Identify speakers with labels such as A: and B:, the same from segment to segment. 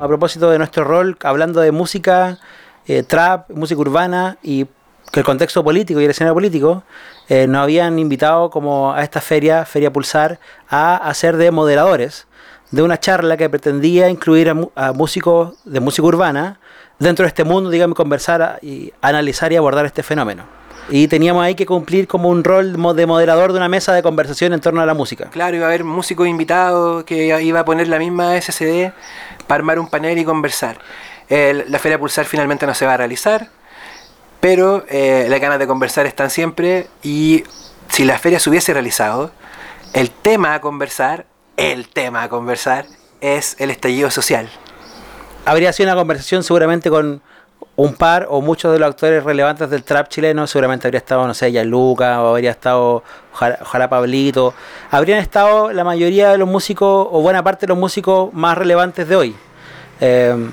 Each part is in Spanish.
A: a propósito de nuestro rol, hablando de música, eh, trap, música urbana y que el contexto político y el escenario político, eh, nos habían invitado como a esta feria, Feria Pulsar, a hacer de moderadores de una charla que pretendía incluir a, músicos de música urbana dentro de este mundo, digamos, conversar y analizar y abordar este fenómeno. Y teníamos ahí que cumplir como un rol de moderador de una mesa de conversación en torno a la música.
B: Claro, iba a haber músicos invitados que iba a poner la misma SCD para armar un panel y conversar. la Feria Pulsar finalmente no se va a realizar, pero eh, las ganas de conversar están siempre y si la feria se hubiese realizado, el tema a conversar, el tema a conversar es el estallido social.
A: Habría sido una conversación seguramente con un par o muchos de los actores relevantes del trap chileno, seguramente habría estado, no sé, ya Luca, o habría estado, ojalá, Pablito, habrían estado la mayoría de los músicos, o buena parte de los músicos más relevantes de hoy. Eh,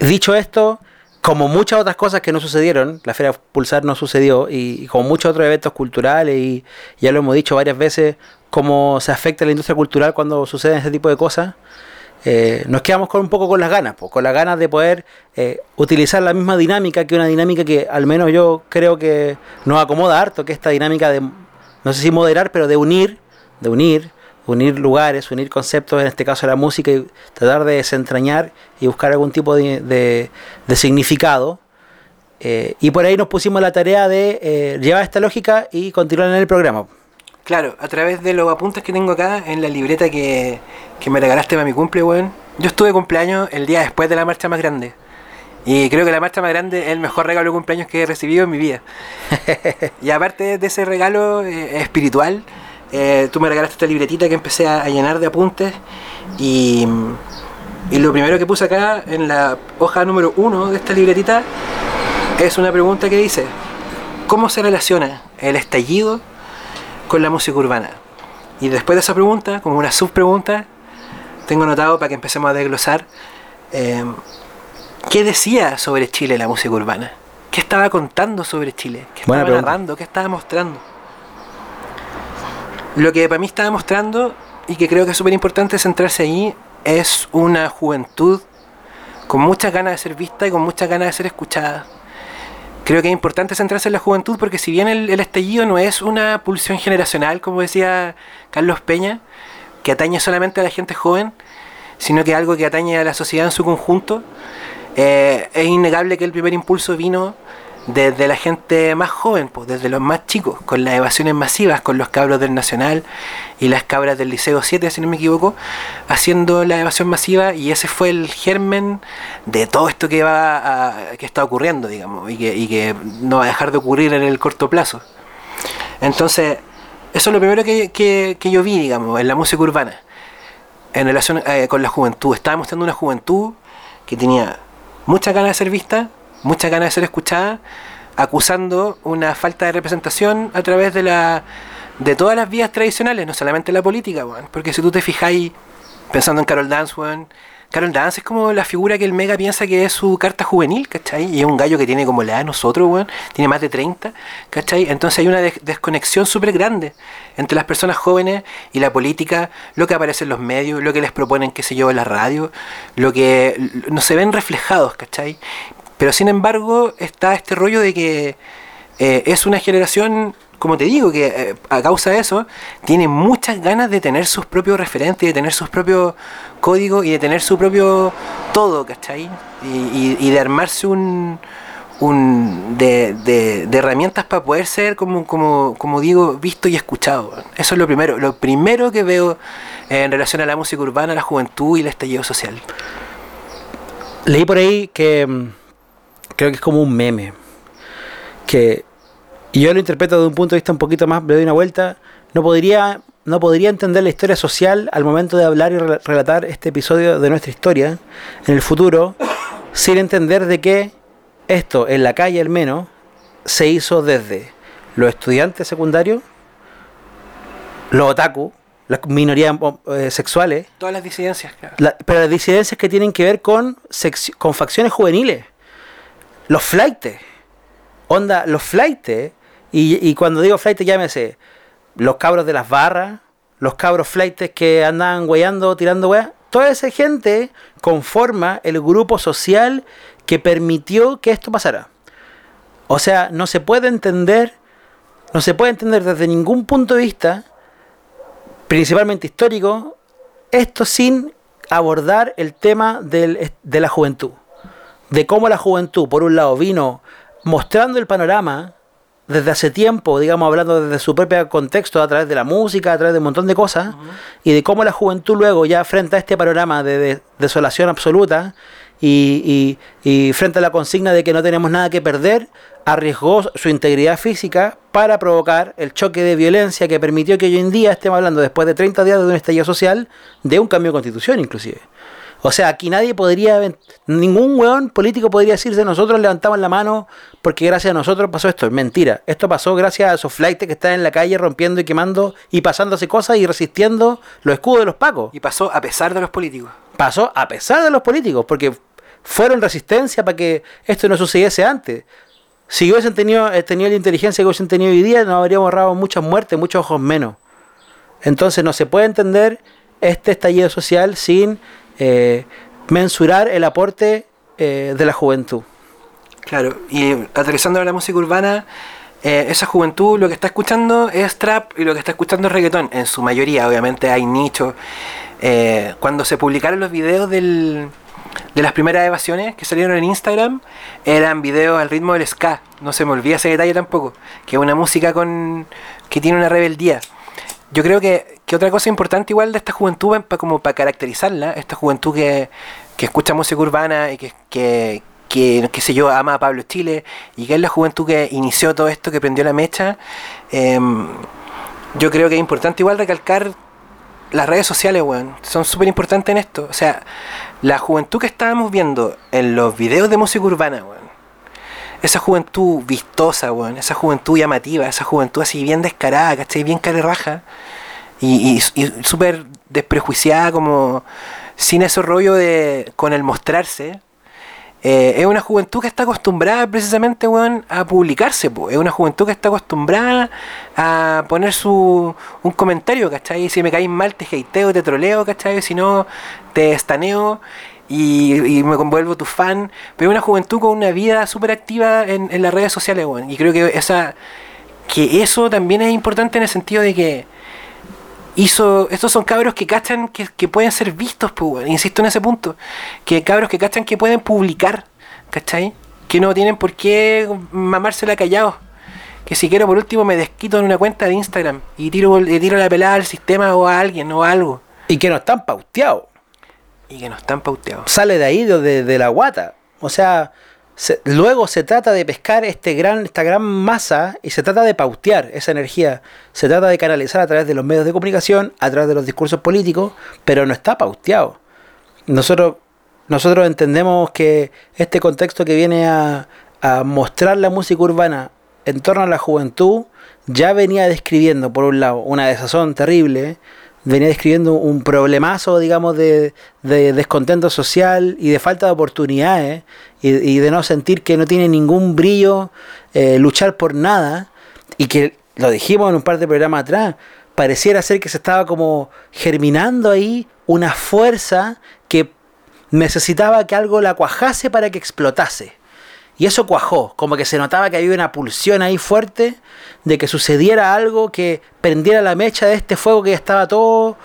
A: dicho esto, como muchas otras cosas que no sucedieron, la Feria Pulsar no sucedió, y, como muchos otros eventos culturales, y ya lo hemos dicho varias veces, cómo se afecta la industria cultural cuando suceden este tipo de cosas, eh, nos quedamos con un poco con las ganas, con las ganas de poder eh, utilizar la misma dinámica que una dinámica que al menos yo creo que nos acomoda harto, que esta dinámica de, no sé si moderar, pero de unir, de unir, unir lugares, unir conceptos, en este caso la música, y tratar de desentrañar y buscar algún tipo de, significado. Eh, y por ahí nos pusimos la tarea de llevar esta lógica y continuar en el programa.
B: Claro, a través de los apuntes que tengo acá en la libreta que, me regalaste para mi cumple, weón. Yo estuve cumpleaños el día después de la marcha más grande. Y creo que la marcha más grande es el mejor regalo de cumpleaños que he recibido en mi vida. y aparte de ese regalo eh, espiritual, eh, tú me regalaste esta libretita que empecé a, llenar de apuntes. Y, y, lo primero que puse acá en la hoja número uno de esta libretita es una pregunta que dice: ¿Cómo se relaciona el estallido con la música urbana. Y después de esa pregunta, como una subpregunta, tengo notado para que empecemos a desglosar em, qué decía sobre Chile la música urbana. ¿Qué estaba contando sobre Chile? ¿Qué estaba narrando? ¿Qué estaba mostrando? Lo que para mí estaba mostrando, y que creo que es súper importante centrarse ahí, es una juventud con muchas ganas de ser vista y con muchas ganas de ser escuchada. Creo que es importante centrarse en la juventud porque si bien el, estallido no es una pulsión generacional, como decía Carlos Peña, que atañe solamente a la gente joven, sino que algo que atañe a la sociedad en su conjunto, eh, es innegable que el primer impulso vino desde la gente más joven, pues, desde los más chicos, con las evasiones masivas, con los cabros del Nacional y las cabras del Liceo 7, si no me equivoco, haciendo la evasión masiva y ese fue el germen de todo esto que va que está ocurriendo, digamos, y que, y que no va a dejar de ocurrir en el corto plazo. Entonces, eso es lo primero que, que, que yo vi, digamos, en la música urbana, en relación eh, con la juventud. Estaba mostrando una juventud que tenía muchas ganas de ser vista, muchas ganas de ser escuchada, acusando una falta de representación a través de la de todas las vías tradicionales, no solamente la política, porque si tú te fijáis pensando en Carol Dance, Carol Dance es como la figura que el Mega piensa que es su carta juvenil, ¿cachai? Y es un gallo que tiene como la de nosotros, weón. Tiene más de 30, ¿cachai? Entonces hay una desconexión súper grande entre las personas jóvenes y la política, lo que aparece en los medios, lo que les proponen, qué sé yo, la radio, lo que no se ven reflejados, ¿cachai? Pero sin embargo está este rollo de que eh, es una generación, como te digo, que eh, a causa de eso tiene muchas ganas de tener sus propios referentes, de tener sus propios códigos y de tener su propio todo, ¿cachai? Y, y, de armarse un, un de, de, herramientas para poder ser, como, como, como digo, visto y escuchado. Eso es lo primero, lo primero que veo en relación a la música urbana, la juventud y el estallido social.
A: Leí por ahí que mm, creo que es como un meme. Que, y yo lo interpreto de un punto de vista un poquito más, le doy una vuelta, no podría, no podría entender la historia social al momento de hablar y relatar este episodio de nuestra historia en el futuro, sin entender de que esto, en la calle al menos, se hizo desde los estudiantes secundarios, los otaku, las minorías eh, sexuales.
B: Todas las disidencias,
A: claro. pero las disidencias que tienen que ver con, con facciones juveniles los flightes. Onda, los flightes. Y, y cuando digo flightes, llámese los cabros de las barras, los cabros flightes que andaban weyando, tirando weas. toda esa gente conforma el grupo social que permitió que esto pasara. O sea, no se puede entender, no se puede entender desde ningún punto de vista, principalmente histórico, esto sin abordar el tema del, de la juventud. De cómo la juventud, por un lado, vino mostrando el panorama desde hace tiempo, digamos, hablando desde su propio contexto, a través de la música, a través de un montón de cosas, y de cómo la juventud luego, ya frente a este panorama de, desolación absoluta y, y, frente a la consigna de que no tenemos nada que perder, arriesgó su integridad física para provocar el choque de violencia que permitió que hoy en día estemos hablando, después de 30 días de un estallido social, de un cambio de constitución inclusive. O sea, aquí nadie podría, ningún weón político podría decirse nosotros levantamos la mano porque gracias a nosotros pasó esto. Es mentira. Esto pasó gracias a esos flights que están en la calle rompiendo y quemando y pasándose cosas y resistiendo los escudos de los pacos.
B: Y pasó a pesar de los políticos.
A: Pasó a pesar de los políticos, porque fueron resistencia para que esto no sucediese antes. Si hubiesen tenido, eh, tenido la inteligencia que hubiesen tenido hoy día, nos habríamos ahorrado muchas muertes, muchos ojos menos. Entonces no se puede entender este estallido social sin eh, mensurar el aporte eh, de la juventud.
B: Claro, y aterrizando a la música urbana, eh, esa juventud lo que está escuchando es trap y lo que está escuchando es reggaetón, en su mayoría, obviamente hay nichos. cuando se publicaron los videos de las primeras evasiones que salieron en Instagram, eran videos al ritmo del ska, no se me olvida ese detalle tampoco, que es una música que tiene una rebeldía yo creo que, otra cosa importante igual de esta juventud, como para caracterizarla, esta juventud que, escucha música urbana y que, que, que, qué sé yo, ama a Pablo Chile, y que es la juventud que inició todo esto, que prendió la mecha, em, yo creo que es importante igual recalcar las redes sociales, weón, son súper importantes en esto. O sea, la juventud que estábamos viendo en los videos de música urbana, weón, esa juventud vistosa, weón, esa juventud llamativa, esa juventud así bien descarada, ¿cachai? Bien carerraja y, y, súper desprejuiciada, como sin ese rollo de con el mostrarse. Eh, es una juventud que está acostumbrada precisamente weón, a publicarse, es una juventud que está acostumbrada a poner su un comentario, ¿cachai? Si me caes mal te hateo, te troleo, ¿cachai? Si no, te estaneo y, me convuelvo tu fan. Pero una juventud con una vida súper activa en, en, las redes sociales, bueno. Y creo que esa que eso también es importante en el sentido de que hizo estos son cabros que cachan que, pueden ser vistos, pues, insisto en ese punto, que cabros que cachan que pueden publicar, ¿cachai? Que no tienen por qué mamársela callados. Que si quiero por último me desquito en una cuenta de Instagram y tiro, y tiro la pelada al sistema o a alguien o a algo.
A: Y que no están pauteados
B: y que no están pauteados.
A: Sale de ahí, de, la guata. O sea, luego se trata de pescar este gran, esta gran masa y se trata de pautear esa energía. Se trata de canalizar a través de los medios de comunicación, a través de los discursos políticos, pero no está pauteado. Nosotros, nosotros entendemos que este contexto que viene a, a mostrar la música urbana en torno a la juventud ya venía describiendo, por un lado, una desazón terrible, venía describiendo un problemazo, digamos, de, descontento social y de falta de oportunidades y, de no sentir que no tiene ningún brillo eh, luchar por nada y que lo dijimos en un par de programas atrás, pareciera ser que se estaba como germinando ahí una fuerza que necesitaba que algo la cuajase para que explotase. Y eso cuajó, como que se notaba que había una pulsión ahí fuerte de que sucediera algo que prendiera la mecha de este fuego que estaba todo,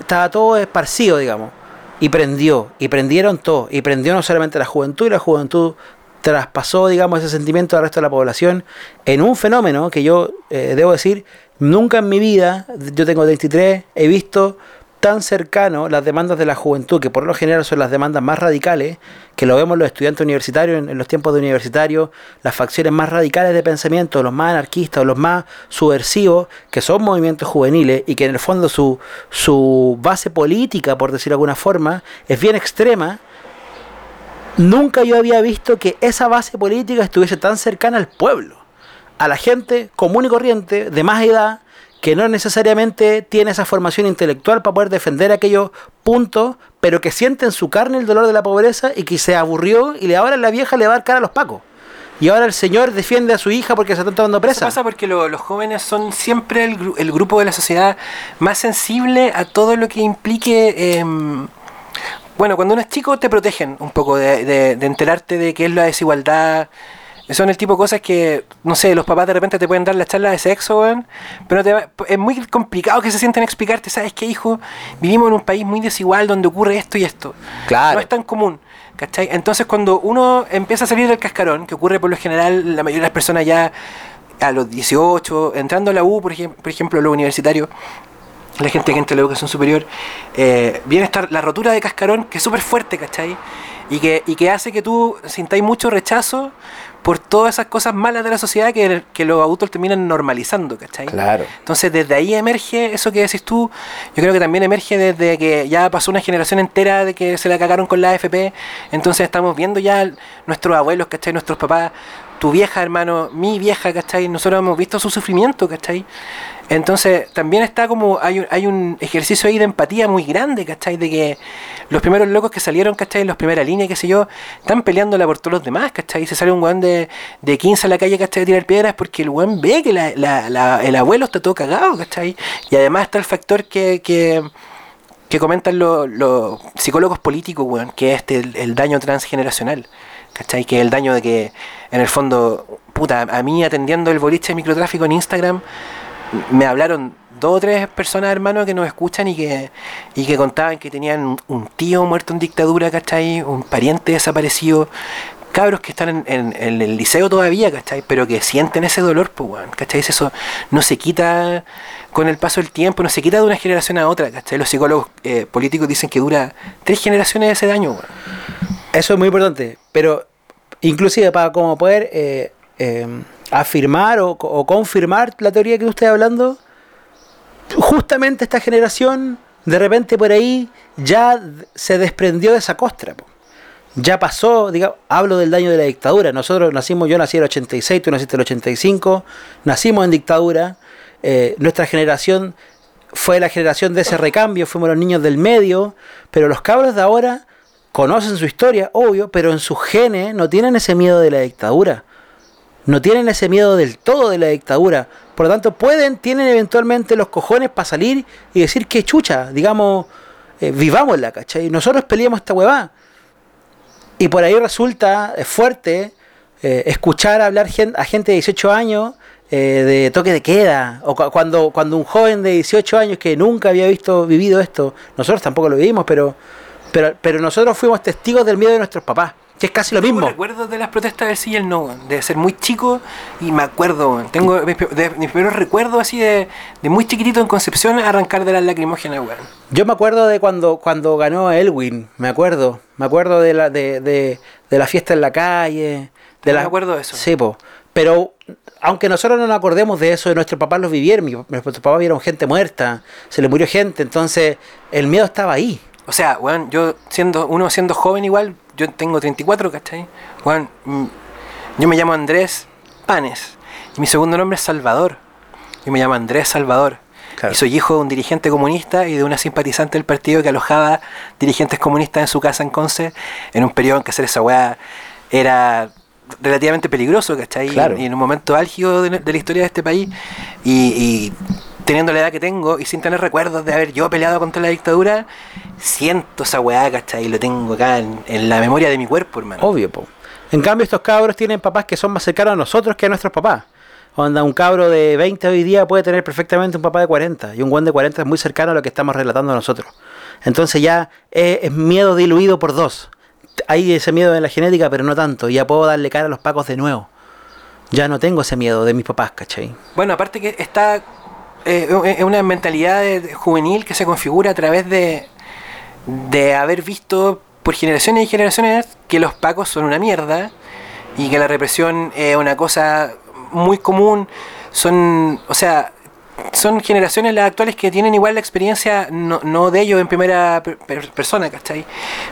A: estaba todo esparcido, digamos. Y prendió, y prendieron todo, y prendió no solamente la juventud, y la juventud traspasó, digamos, ese sentimiento al resto de la población en un fenómeno que yo eh, debo decir, nunca en mi vida, yo tengo 23, he visto tan cercano las demandas de la juventud, que por lo general son las demandas más radicales, que lo vemos los estudiantes universitarios en, los tiempos de universitario, las facciones más radicales de pensamiento, los más anarquistas los más subversivos, que son movimientos juveniles y que en el fondo su, su base política, por decirlo de alguna forma, es bien extrema, nunca yo había visto que esa base política estuviese tan cercana al pueblo, a la gente común y corriente, de más edad, que no necesariamente tiene esa formación intelectual para poder defender aquellos puntos, pero que siente en su carne el dolor de la pobreza y que se aburrió y ahora la vieja le va a dar cara a los pacos. Y ahora el señor defiende a su hija porque se está tomando presa. Eso
B: pasa porque los jóvenes son siempre el, grupo de la sociedad más sensible a todo lo que implique em, bueno, cuando uno es chico te protegen un poco de, de- de enterarte de qué es la desigualdad. Son el tipo de cosas que, no sé, los papás de repente te pueden dar la charla de sexo, weón, pero te va- es muy complicado que se sienten a explicarte, ¿sabes qué, hijo? Vivimos en un país muy desigual donde ocurre esto y esto.
A: Claro.
B: No es tan común, ¿cachai? Entonces cuando uno empieza a salir del cascarón, que ocurre por lo general, la mayoría de las personas ya a los 18, entrando a la U, por, ejem- por ejemplo, lo universitario, la gente que entra a la educación superior, eh, viene esta, la rotura de cascarón que es súper fuerte, ¿cachai? Y que, y que hace que tú sintáis mucho rechazo por todas esas cosas malas de la sociedad que, que los adultos terminan normalizando, ¿cachai?
A: Claro.
B: Entonces desde ahí emerge eso que decís tú, yo creo que también emerge desde que ya pasó una generación entera de que se la cagaron con la AFP, entonces estamos viendo ya nuestros abuelos, ¿cachai? Nuestros papás, tu vieja hermano, mi vieja, ¿cachai? Nosotros hemos visto su sufrimiento, ¿cachai? Entonces también está como, hay un, hay un ejercicio ahí de empatía muy grande, ¿cachai? De que los primeros locos que salieron, ¿cachai? En las primeras líneas, qué sé yo, están peleándola por todos los demás, ¿cachai? Se sale un weón de, de 15 a la calle, ¿cachai? A tirar piedras porque el weón ve que la- la- la- el abuelo está todo cagado, ¿cachai? Y además está el factor que, que, que comentan los, los psicólogos políticos, weón, que es este, el daño transgeneracional. ¿Cachai? Que el daño de que, en el fondo, puta, a mí atendiendo el boliche de microtráfico en Instagram, me hablaron dos o tres personas, hermano, que nos escuchan y que, y que contaban que tenían un tío muerto en dictadura, ¿cachai? Un pariente desaparecido. Cabros que están en, en- en el liceo todavía, ¿cachai? Pero que sienten ese dolor, pues, weón, ¿cachai? Eso no se quita con el paso del tiempo, no se quita de una generación a otra, ¿cachai? Los psicólogos eh, políticos dicen que dura tres generaciones ese daño, weón.
A: Eso es muy importante, pero inclusive para como poder eh, eh, afirmar o, confirmar la teoría que usted está hablando, justamente esta generación de repente por ahí ya se desprendió de esa costra. Ya pasó, digamos, hablo del daño de la dictadura. Nosotros nacimos, yo nací en el 86, tú naciste en el 85, nacimos en dictadura. eh, nuestra generación fue la generación de ese recambio, fuimos los niños del medio, pero los cabros de ahora conocen su historia, obvio, pero en sus genes no tienen ese miedo de la dictadura. No tienen ese miedo del todo de la dictadura. Por lo tanto, pueden, tienen eventualmente los cojones para salir y decir que chucha, digamos, eh, vivámosla, ¿cachai? Nosotros peleamos esta huevá. Y por ahí resulta eh, fuerte eh, escuchar hablar a gente de 18 años eh, de toque de queda. O cu- cuando, cuando un joven de 18 años que nunca había visto, vivido esto, nosotros tampoco lo vivimos, pero, pero, pero nosotros fuimos testigos del miedo de nuestros papás, que es casi lo mismo.
B: Tengo recuerdos de las protestas del sí y el no, de ser muy chico y me acuerdo, tengo mis, de, mis primeros recuerdos así de, de muy chiquitito en Concepción arrancar de las lacrimógenas, weón.
A: Yo me acuerdo de cuando, cuando ganó Elwin, me acuerdo. Me acuerdo de la, de, de, de la fiesta en la calle. De la,
B: me acuerdo de eso.
A: Sí, po. Pero aunque nosotros no nos acordemos de eso, nuestros papás los vivieron. Nuestros papás vieron gente muerta, se le murió gente. Entonces, el miedo estaba ahí.
B: O sea, weón, yo siendo, uno siendo joven igual, yo tengo 34, ¿cachai? Weón, mm, yo me llamo Andrés Panes y mi segundo nombre es Salvador. Yo me llamo Andrés Salvador.
A: Claro.
B: Y soy hijo de un dirigente comunista y de una simpatizante del partido que alojaba dirigentes comunistas en su casa en Conce en un periodo en que hacer esa weá era relativamente peligroso, ¿cachai?
A: Claro.
B: Y en un momento álgido de, de la historia de este país y, y teniendo la edad que tengo y sin tener recuerdos de haber yo peleado contra la dictadura, siento esa weá, ¿cachai? Y lo tengo acá en, en la memoria de mi cuerpo, hermano.
A: Obvio, po. En cambio, estos cabros tienen papás que son más cercanos a nosotros que a nuestros papás. Onda, un cabro de 20 hoy día puede tener perfectamente un papá de 40. Y un buen de 40 es muy cercano a lo que estamos relatando nosotros. Entonces ya es, es miedo diluido por dos. Hay ese miedo en la genética, pero no tanto. Ya puedo darle cara a los pacos de nuevo. Ya no tengo ese miedo de mis papás, ¿cachai?
B: Bueno, aparte que está es una mentalidad juvenil que se configura a través de, de haber visto por generaciones y generaciones que los pacos son una mierda y que la represión es una cosa muy común. Son, o sea, son generaciones las actuales que tienen igual la experiencia, no, no de ellos en primera per- persona, ¿cachai?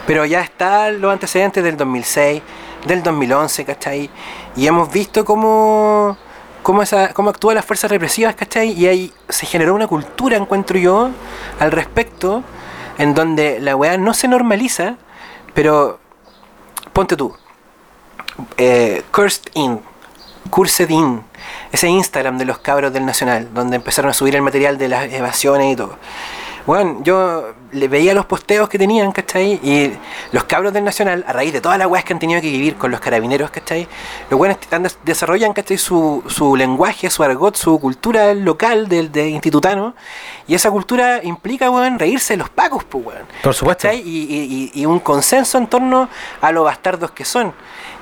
B: Pero ya están los antecedentes del 2006, del 2011, ¿cachai? Y hemos visto cómo, cómo, esa, cómo actúan las fuerzas represivas, ¿cachai? Y ahí se generó una cultura, encuentro yo, al respecto, en donde la weá no se normaliza, pero ponte tú, eh, Cursed In, Cursed In, ese Instagram de los cabros del Nacional, donde empezaron a subir el material de las evasiones y todo. Bueno, yo le veía los posteos que tenían, ¿cachai? Y los cabros del Nacional, a raíz de todas las weas que han tenido que vivir con los carabineros, ¿cachai? Los buenos desarrollan, ¿cachai? Su, su lenguaje, su argot, su cultura local del de institutano. Y esa cultura implica, weón, reírse de los pacos, pues, weón.
A: Por supuesto.
B: ¿cachai? Y, y, y un consenso en torno a lo bastardos que son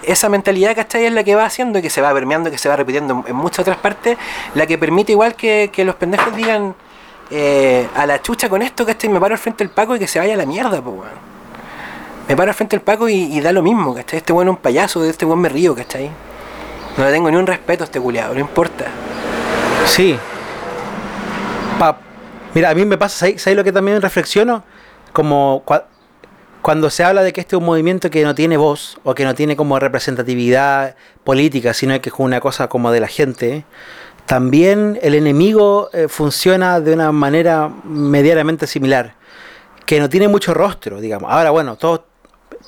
B: esa mentalidad, ¿cachai? Es la que va haciendo y que se va permeando, que se va repitiendo en, muchas otras partes, la que permite igual que, que los pendejos digan eh, a la chucha con esto, ¿cachai? Me paro al frente del Paco y que se vaya a la mierda, pues, weón. Me paro al frente del Paco y, da lo mismo, ¿cachai? Este weón es un payaso, de este weón me río, ¿cachai? No le tengo ni un respeto a este culiado, no importa.
A: Sí. Mira, a mí me pasa, ¿sabes lo que también reflexiono? Como cuando se habla de que este es un movimiento que no tiene voz o que no tiene como representatividad política, sino que es una cosa como de la gente, también el enemigo eh, funciona de una manera medianamente similar, que no tiene mucho rostro, digamos. Ahora, bueno, todos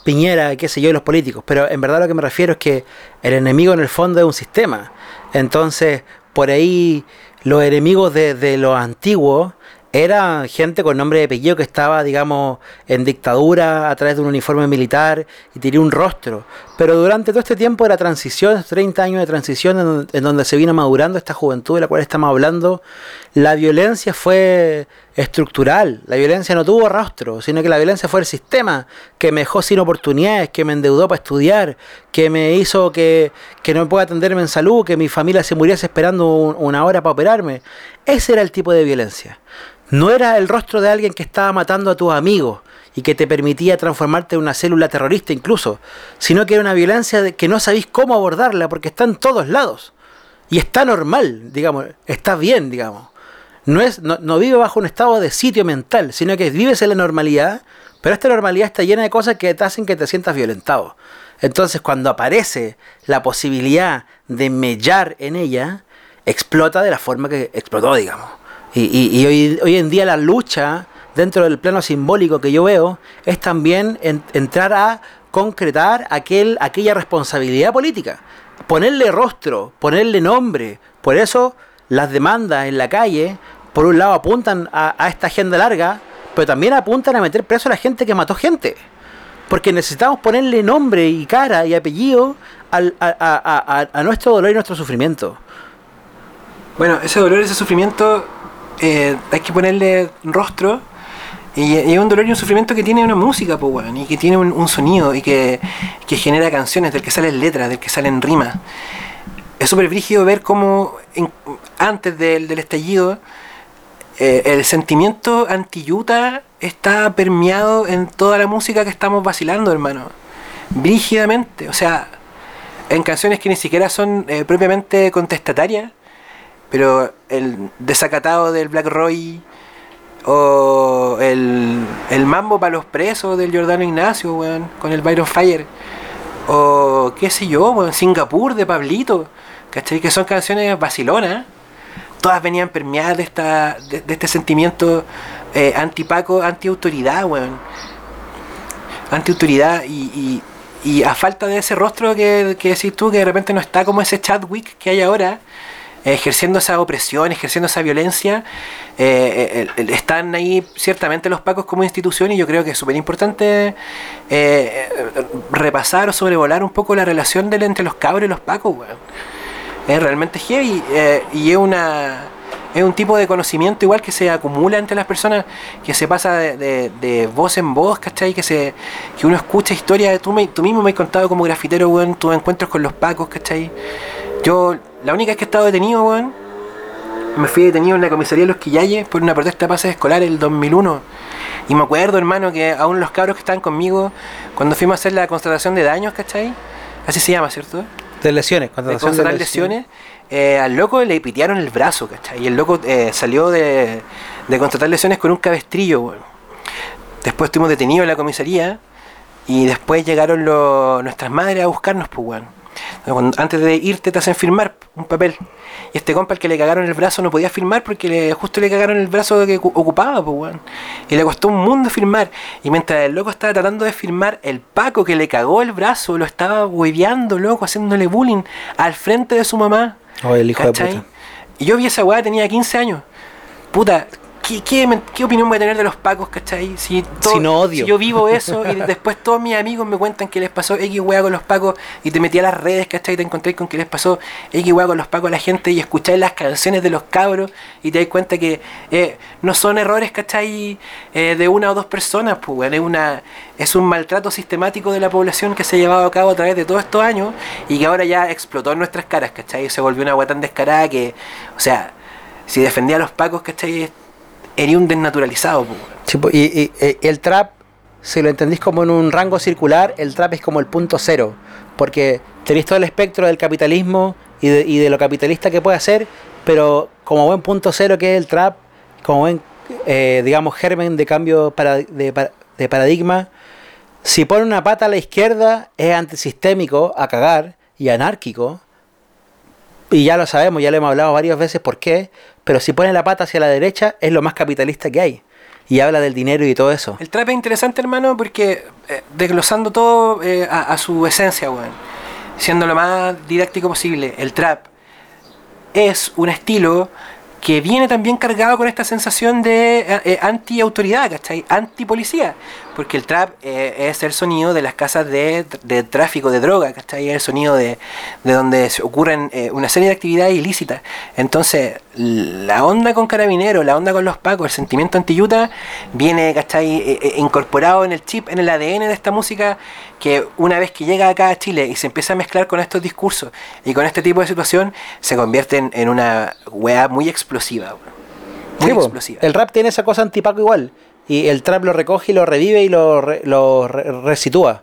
A: Piñera, qué sé yo, los políticos, pero en verdad lo que me refiero es que el enemigo en el fondo es un sistema. Entonces, por ahí los enemigos de, de los antiguos era gente con nombre de apellido que estaba, digamos, en dictadura a través de un uniforme militar y tenía un rostro. Pero durante todo este tiempo de la transición, 30 años de transición en, donde se vino madurando esta juventud de la cual estamos hablando, la violencia fue estructural. La violencia no tuvo rostro, sino que la violencia fue el sistema que me dejó sin oportunidades, que me endeudó para estudiar, que me hizo que, que no pueda atenderme en salud, que mi familia se muriese esperando una hora para operarme. Ese era el tipo de violencia. No era el rostro de alguien que estaba matando a tus amigos y que te permitía transformarte en una célula terrorista incluso, sino que era una violencia que no sabéis cómo abordarla porque está en todos lados. Y está normal, digamos, está bien, digamos. No, es, no, vive bajo un estado de sitio mental, sino que vives en la normalidad, pero esta normalidad está llena de cosas que te hacen que te sientas violentado. Entonces cuando aparece la posibilidad de mellar en ella, explota de la forma que explotó, digamos. Y, hoy, hoy, en día la lucha dentro del plano simbólico que yo veo es también entrar a concretar aquel, aquella responsabilidad política, ponerle rostro, ponerle nombre. Por eso las demandas en la calle, por un lado apuntan a, esta agenda larga, pero también apuntan a meter preso a la gente que mató gente. Porque necesitamos ponerle nombre y cara y apellido al, a, a, nuestro dolor y nuestro sufrimiento.
B: Bueno, ese dolor, ese sufrimiento eh, hay que ponerle rostro. Y, es un dolor y un sufrimiento que tiene una música, pues, y que tiene un, sonido y que, genera canciones, del que salen letras, del que salen rimas. Es súper brígido ver cómo antes del, estallido eh, el sentimiento anti-Yuta está permeado en toda la música que estamos vacilando, hermano. Brígidamente, o sea, en canciones que ni siquiera son eh, propiamente contestatarias, pero el desacatado del Black Roy o el, mambo para los presos del Jordano Ignacio, weón, con el Byron Fire. O qué sé yo, weón, Singapur de Pablito, ¿cachai? Que son canciones vacilonas. Todas venían permeadas de, esta, de, este sentimiento eh, antipaco, anti-autoridad, weón. Anti-autoridad y, y, a falta de ese rostro que, que decís tú, que de repente no está como ese Chadwick que hay ahora, ejerciendo esa opresión, ejerciendo esa violencia, eh, eh, están ahí ciertamente los pacos como institución y yo creo que es súper importante eh, repasar o sobrevolar un poco la relación de, entre los cabros y los pacos, Es realmente heavy y es una es un tipo de conocimiento igual que se acumula entre las personas, que se pasa de, voz en voz, ¿cachai? Que, se, que uno escucha historias, tú, tú mismo me has contado como grafitero, weón, tus encuentros con los pacos, ¿cachai? Yo la única vez que he estado detenido, weón, me fui detenido en la comisaría de los Quillayes por una protesta de pases escolar el 2001. Y me acuerdo, hermano, que aún los cabros que estaban conmigo, cuando fuimos a hacer la constatación de daños, ¿cachai? Así se llama, ¿cierto?
A: De lesiones,
B: cuando constatar lesiones. Eh, al loco le pitearon el brazo, ¿cachai? Y el loco eh, salió de, de constatar lesiones con un cabestrillo, weón. Después estuvimos detenidos en la comisaría y después llegaron nuestras madres a buscarnos, pues, weón antes de irte te hacen firmar un papel. Y este compa, el que le cagaron el brazo, no podía firmar porque le, justo le cagaron el brazo que ocupaba, pues, Y le costó un mundo firmar. Y mientras el loco estaba tratando de firmar, el Paco que le cagó el brazo lo estaba hueveando, loco, haciéndole bullying al frente de su mamá.
A: Oh, el hijo de puta.
B: Y yo vi esa weá, tenía 15 años. Puta, ¿qué, qué, men- qué opinión voy a tener de los pacos, cachai? Si, todo-
A: Sin odio.
B: si yo vivo eso y después todos mis amigos me cuentan que les pasó X hueá con los pacos y te metí a las redes, cachai? Y te encontré con que les pasó X hueá con los pacos a la gente y escucháis las canciones de los cabros y te das cuenta que eh, no son errores, cachai? Eh, de una o dos personas, pues, weón, es, una, es un maltrato sistemático de la población que se ha llevado a cabo a través de todos estos años y que ahora ya explotó en nuestras caras, cachai? Se volvió una hueá tan descarada que, o sea, si defendía a los pacos, cachai? Era un desnaturalizado.
A: Sí, y, y el trap, si lo entendís como en un rango circular, el trap es como el punto cero. Porque tenéis todo el espectro del capitalismo y de, lo capitalista que puede hacer, pero como buen punto cero que es el trap, como buen, eh, digamos, germen de cambio de, pa- de paradigma, si pone una pata a la izquierda es antisistémico, a cagar y anárquico. Y ya lo sabemos, ya lo hemos hablado varias veces por qué, pero si pone la pata hacia la derecha es lo más capitalista que hay. Y habla del dinero y todo eso.
B: El trap es interesante, hermano, porque eh, desglosando todo eh, a, a su esencia, weón, siendo lo más didáctico posible, el trap es un estilo que viene también cargado con esta sensación de eh, eh, anti-autoridad, ¿cachai? Anti-policía. Porque el trap eh, es el sonido de las casas de, tráfico de droga, ¿cachai? Es el sonido de, de donde ocurren eh, una serie de actividades ilícitas. Entonces, la onda con Carabineros, la onda con los pacos, el sentimiento anti-yuta, viene, ¿cachai? Incorporado en el chip, en el ADN de esta música, que una vez que llega acá a Chile y se empieza a mezclar con estos discursos y con este tipo de situación, se convierte en, en una weá muy explosiva. Weón. Muy
A: Sí,
B: explosiva.
A: El rap tiene esa cosa antipaco igual. Y el trap lo recoge y lo revive y lo, re- lo re- resitúa.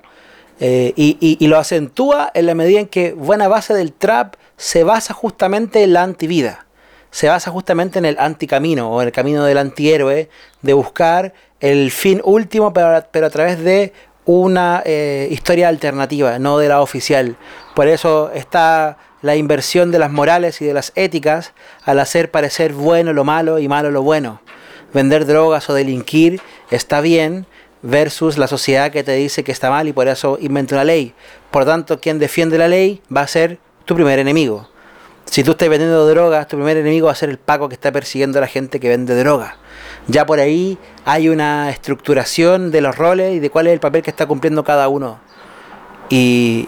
A: Eh, y, y- y lo acentúa en la medida en que buena base del trap se basa justamente en la antivida. Se basa justamente en el anticamino o en el camino del antihéroe, de buscar el fin último, pero, a- pero a través de una eh, historia alternativa, no de la oficial. Por eso está la inversión de las morales y de las éticas al hacer parecer bueno lo malo y malo lo bueno. Vender drogas o delinquir está bien versus la sociedad que te dice que está mal y por eso inventa una ley. Por tanto, quien defiende la ley va a ser tu primer enemigo. Si tú estás vendiendo drogas, tu primer enemigo va a ser el Paco que está persiguiendo a la gente que vende droga. Ya por ahí hay una estructuración de los roles y de cuál es el papel que está cumpliendo cada uno. Y,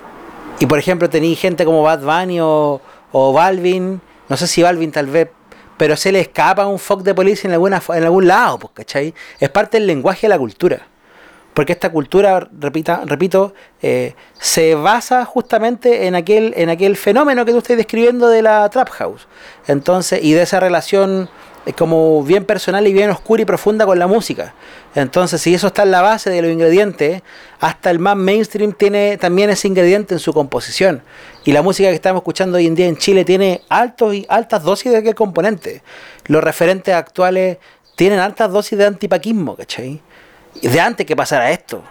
A: y por ejemplo, tenéis gente como Bad Bunny o, o Balvin, no sé si Balvin tal vez, pero se le escapa un fuck de policía en, alguna, en algún lado, pues, ¿cachai? Es parte del lenguaje de la cultura. Porque esta cultura, repita, repito, eh, se basa justamente en aquel, en aquel fenómeno que tú estás describiendo de la Trap House. Entonces, y de esa relación como bien personal y bien oscura y profunda con la música. Entonces, si eso está en la base de los ingredientes, hasta el más mainstream tiene también ese ingrediente en su composición. Y la música que estamos escuchando hoy en día en Chile tiene altos y altas dosis de aquel componente. Los referentes actuales tienen altas dosis de antipaquismo, ¿cachai? De antes que pasara esto.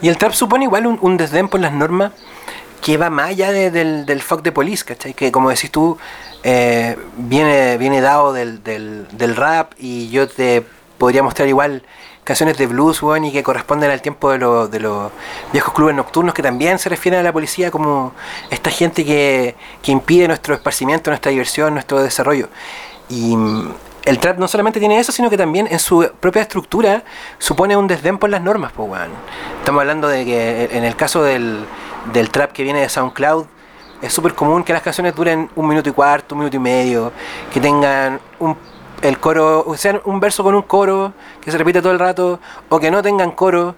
B: Y el trap supone igual un, un desdén por las normas que va más allá de- del, del fuck de police, ¿cachai? Que como decís tú, eh, viene, viene dado del, del, del rap y yo te podría mostrar igual canciones de blues, weón, y que corresponden al tiempo de, los de los viejos clubes nocturnos que también se refieren a la policía como esta gente que, que impide nuestro esparcimiento, nuestra diversión, nuestro desarrollo. Y mm, el trap no solamente tiene eso, sino que también en su propia estructura supone un desdén por las normas, pues, weón. Estamos hablando de que en el caso del, del trap que viene de SoundCloud, es súper común que las canciones duren un minuto y cuarto, un minuto y medio, que tengan un, el coro, o sea, un verso con un coro que se repite todo el rato, o que no tengan coro.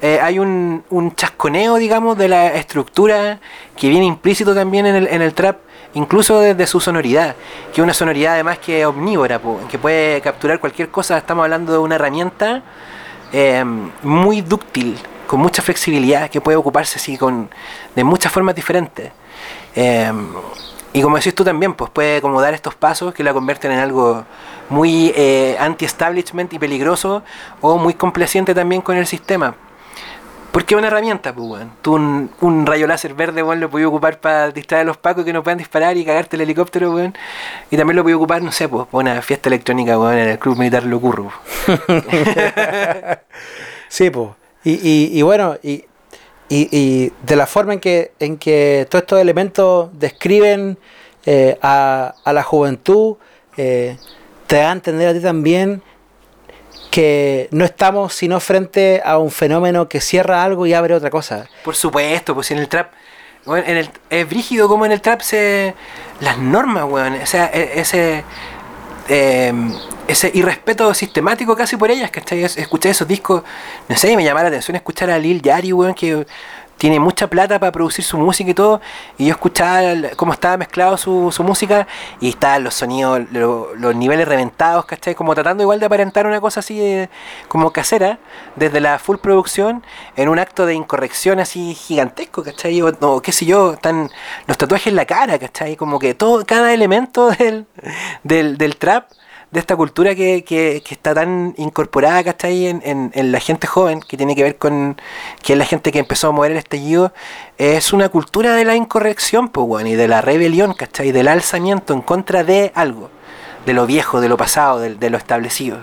B: Eh, hay un, un chasconeo, digamos, de la estructura que viene implícito también en el, en el trap, incluso desde su sonoridad, que es una sonoridad además que es omnívora, que puede capturar cualquier cosa. Estamos hablando de una herramienta eh, muy dúctil, con mucha flexibilidad, que puede ocuparse así con, de muchas formas diferentes. Eh, y como decís tú también, pues puede como dar estos pasos que la convierten en algo muy eh, anti-establishment y peligroso, o muy complaciente también con el sistema. Porque es una herramienta, pues, weón. Tú un, un rayo láser verde, weón, lo puedes ocupar para distraer a los pacos que no puedan disparar y cagarte el helicóptero, weón. Y también lo puedes ocupar, no sé, pues, para una fiesta electrónica, en el Club Militar Locurro.
A: Sí, pues. Y, y, bueno, y, y, de la forma en que, en que todos estos elementos describen eh, a, a la juventud, eh, te da a entender a ti también que no estamos sino frente a un fenómeno que cierra algo y abre otra cosa.
B: Por supuesto, pues en el trap, es brígido como en el trap se... Las normas, weón, o sea, e- ese... eh, ese irrespeto sistemático casi por ellas, ¿cachai? Es- Escuchar esos discos, no sé, me llama la atención escuchar a Lil Yari, weón, que tiene mucha plata para producir su música y todo, y yo escuchaba cómo estaba mezclado su, su música, y estaban los sonidos, lo- los niveles reventados, ¿cachai? Como tratando igual de aparentar una cosa así de- como casera, desde la full producción, en un acto de incorrección así gigantesco, ¿cachai? O, o qué sé yo, están los tatuajes en la cara, ¿cachai? Como que todo, cada elemento del, del trap de esta cultura que, que, está tan incorporada, ¿cachai? En, en, en la gente joven, que tiene que ver con que es la gente que empezó a mover el estallido, es una cultura de la incorrección, pues, weón, y de la rebelión, ¿cachai? Del alzamiento en contra de algo, de lo viejo, de lo pasado, de, de lo establecido.